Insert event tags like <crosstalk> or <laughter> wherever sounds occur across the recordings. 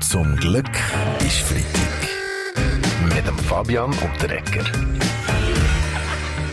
Zum Glück ist Freitag. Mit dem Fabian und der Ecker.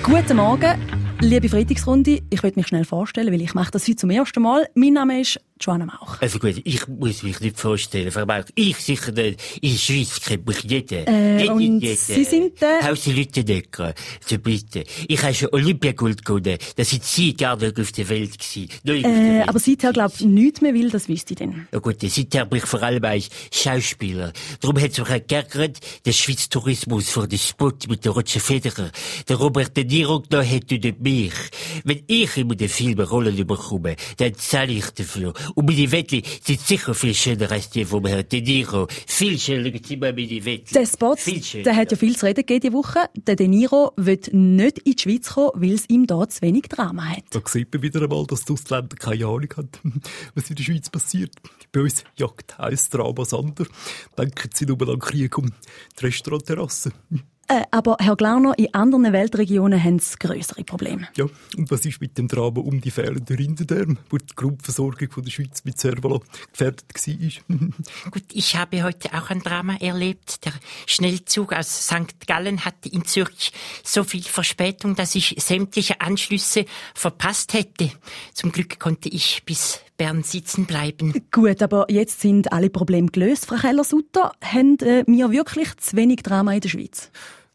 Guten Morgen, liebe Freitagsrunde. Ich möchte mich schnell vorstellen, weil ich mache das heute zum ersten Mal. Mein Name ist Joanna Mauch. Also gut, ich muss mich nicht vorstellen, Frau Mauch. Ich sicher nicht. In der Schweiz kennt mich jeder. Äh, Jeder, und jeder. Sie sind der? Hause Lüttendecker. So bitte. Ich habe schon Olympiagold gewonnen. Da sind Sie gar nicht auf der Welt gewesen. Äh, Welt. aber seither glaube ich nichts mehr will, das wüsste ich denn. Ja gut, seither bin ich vor allem als Schauspieler. Darum hat es mich auch geärgert, der Schweiz Tourismus vor dem Spot mit der Roger Federer. Der Robert De Niro genommen hat und nicht mich. Wenn ich immer den Film Rollen bekomme, dann zahle ich dafür. Und meine Wettli sind sicher viel schöner als die vom Herrn De Niro. Viel schöner sind immer meine Wettli. Der Spot, Viel schöner. der hat ja viel zu reden gegeben diese Woche. Der De Niro wird nicht in die Schweiz kommen, weil es ihm da zu wenig Drama hat. Da sieht man wieder einmal, dass die Ausländer keine Ahnung haben, <laughs> was in der Schweiz passiert. Bei uns jagt eins Drama das andere. Denken sie nur an Krieg um die Restaurantterrassen. <laughs> Äh, aber Herr Glauner, in anderen Weltregionen haben sie größere Probleme. Ja, und was ist mit dem Drama um die fehlenden Rindendärme, wo die Grundversorgung von der Schweiz mit Servola gefährdet war? <laughs> Gut, ich habe heute auch ein Drama erlebt. Der Schnellzug aus St. Gallen hatte in Zürich so viel Verspätung, dass ich sämtliche Anschlüsse verpasst hätte. Zum Glück konnte ich bis Bern sitzen bleiben. Gut, aber jetzt sind alle Probleme gelöst, Frau Keller-Sutter. Haben äh, wir wirklich zu wenig Drama in der Schweiz?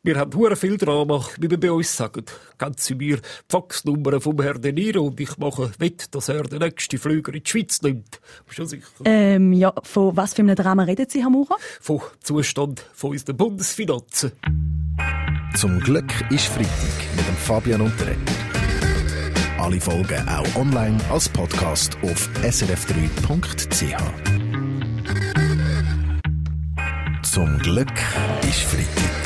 Wir haben hure viel Drama, wie wir bei uns sagen. Geben Sie mir die Faxnummer vom Herrn De Niro und ich mache wett, dass er den nächsten Flüger in die Schweiz nimmt. Schon sicher. Ähm, ja, von was für einem Drama reden Sie, Herr Maurer? Vom Zustand von unseren Bundesfinanzen. Zum Glück ist Freitag mit dem Fabian Ecker. Alle Folgen auch online als Podcast auf srf3.ch. Zum Glück ist Freitag.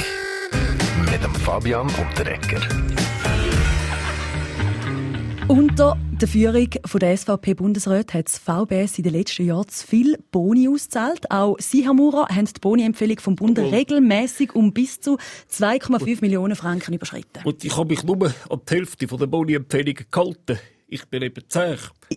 Fabian und der Ecker. Unter der Führung von der SVP-Bundesrat hat das VBS in den letzten Jahren zu viel Boni ausgezahlt. Auch Sie, Herr Maurer, haben die Boni-Empfehlung vom Bund regelmäßig um bis zu 2,5 Millionen Franken überschritten. Und ich habe mich nur an die Hälfte von der Boni-Empfehlungen gehalten. Ich bin eben zäh.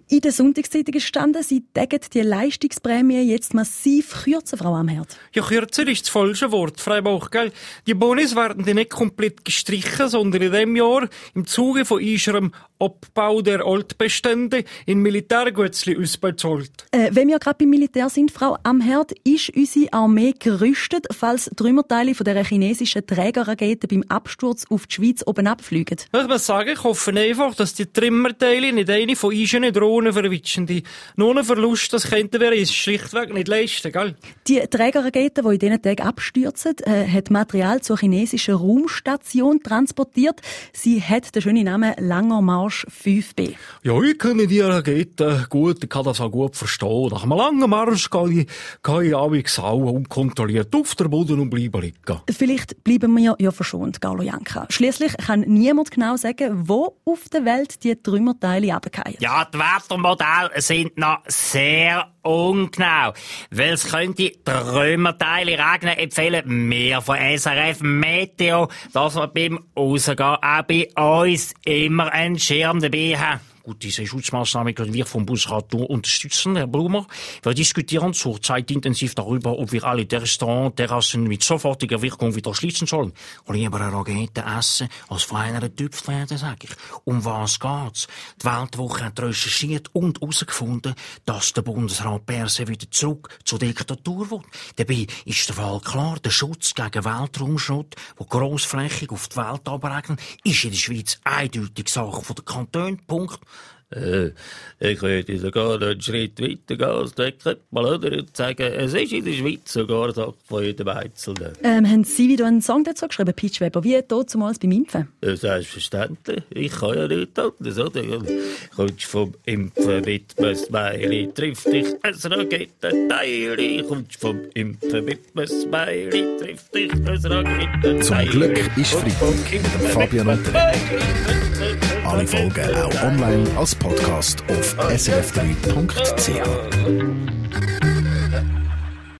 In der Sonntagszeitung ist gestanden, Sie tägen die Leistungsprämie jetzt massiv kürzen, Frau Amherd. Ja, kürzer ist das falsche Wort, Bauch, gell? Die Bonis werden nicht komplett gestrichen, sondern in dem Jahr im Zuge von unserem Abbau der Altbestände in Militärgützli ausbezahlt. Äh, wenn wir gerade beim Militär sind, Frau Amherd, ist unsere Armee gerüstet, falls Trümmerteile von der chinesischen Trägerrakete beim Absturz auf die Schweiz oben abfliegen? Ich muss sagen, ich hoffe einfach, dass die Trimmerteile nicht eine von unseren Drohnen verwitschen. Nur einen Verlust, das könnten wir uns schlichtweg nicht leisten, gell? Die Trägerrakete, die in diesen Tagen abstürzen, äh, hat Material zur chinesischen Raumstation transportiert. Sie hat den schönen Namen Langer Marsch 5B. Ja, ich kenne die Rakete gut, ich kann das auch gut verstehen. Nach einem langen Marsch gehe ich, gehe ich auch auch unkontrolliert auf den Boden und bleibe liegen. Vielleicht bleiben wir ja verschont, Carlo Janka. Schließlich kann niemand genau sagen, wo auf der Welt die Trümmerteile runterfallen. Ja, die Wettermodelle sind noch sehr ungenau. Weil es könnte Trümmerteile regnen, empfehlen wir von SRF Meteo, dass wir beim Rausgehen auch bei uns immer einen Schirm dabei haben. Gut, diese Schutzmaßnahmen können wir vom Bundesrat nur unterstützen, Herr Blumer. Wir diskutieren zurzeit intensiv darüber, ob wir alle Restaurants, Terrassen mit sofortiger Wirkung wieder schließen sollen. Lieber eine Rakete essen, als von einer Tüpft werden, sag ich. Um was geht's? Die Weltwoche hat recherchiert und herausgefunden, dass der Bundesrat Perse wieder zurück zur Diktatur will. Dabei ist der Fall klar, der Schutz gegen Weltraumschrott, der grossflächig auf die Welt abregnen, ist in der Schweiz eindeutig Sache der Kantone. Punkt. Äh, ich würde sogar einen Schritt weiter gehen als der mal oder und sagen, es ist in der Schweiz sogar Sache von jedem Einzelnen. Ähm, haben Sie wieder einen Song dazu geschrieben, Peach Weber, wie dort zumals beim Impfen? Ja, Selbstverständlich. Ich kann ja nicht anders, oder? Kommst vom Impfen mit einem Smiley, trifft dich ein Raketenteil. Kommst vom Impfen mit einem Smiley, trifft dich ein Raketenteil. Zum Glück ist Freitag Fabian und. Alle Folgen auch online als Podcast auf srf3.ch.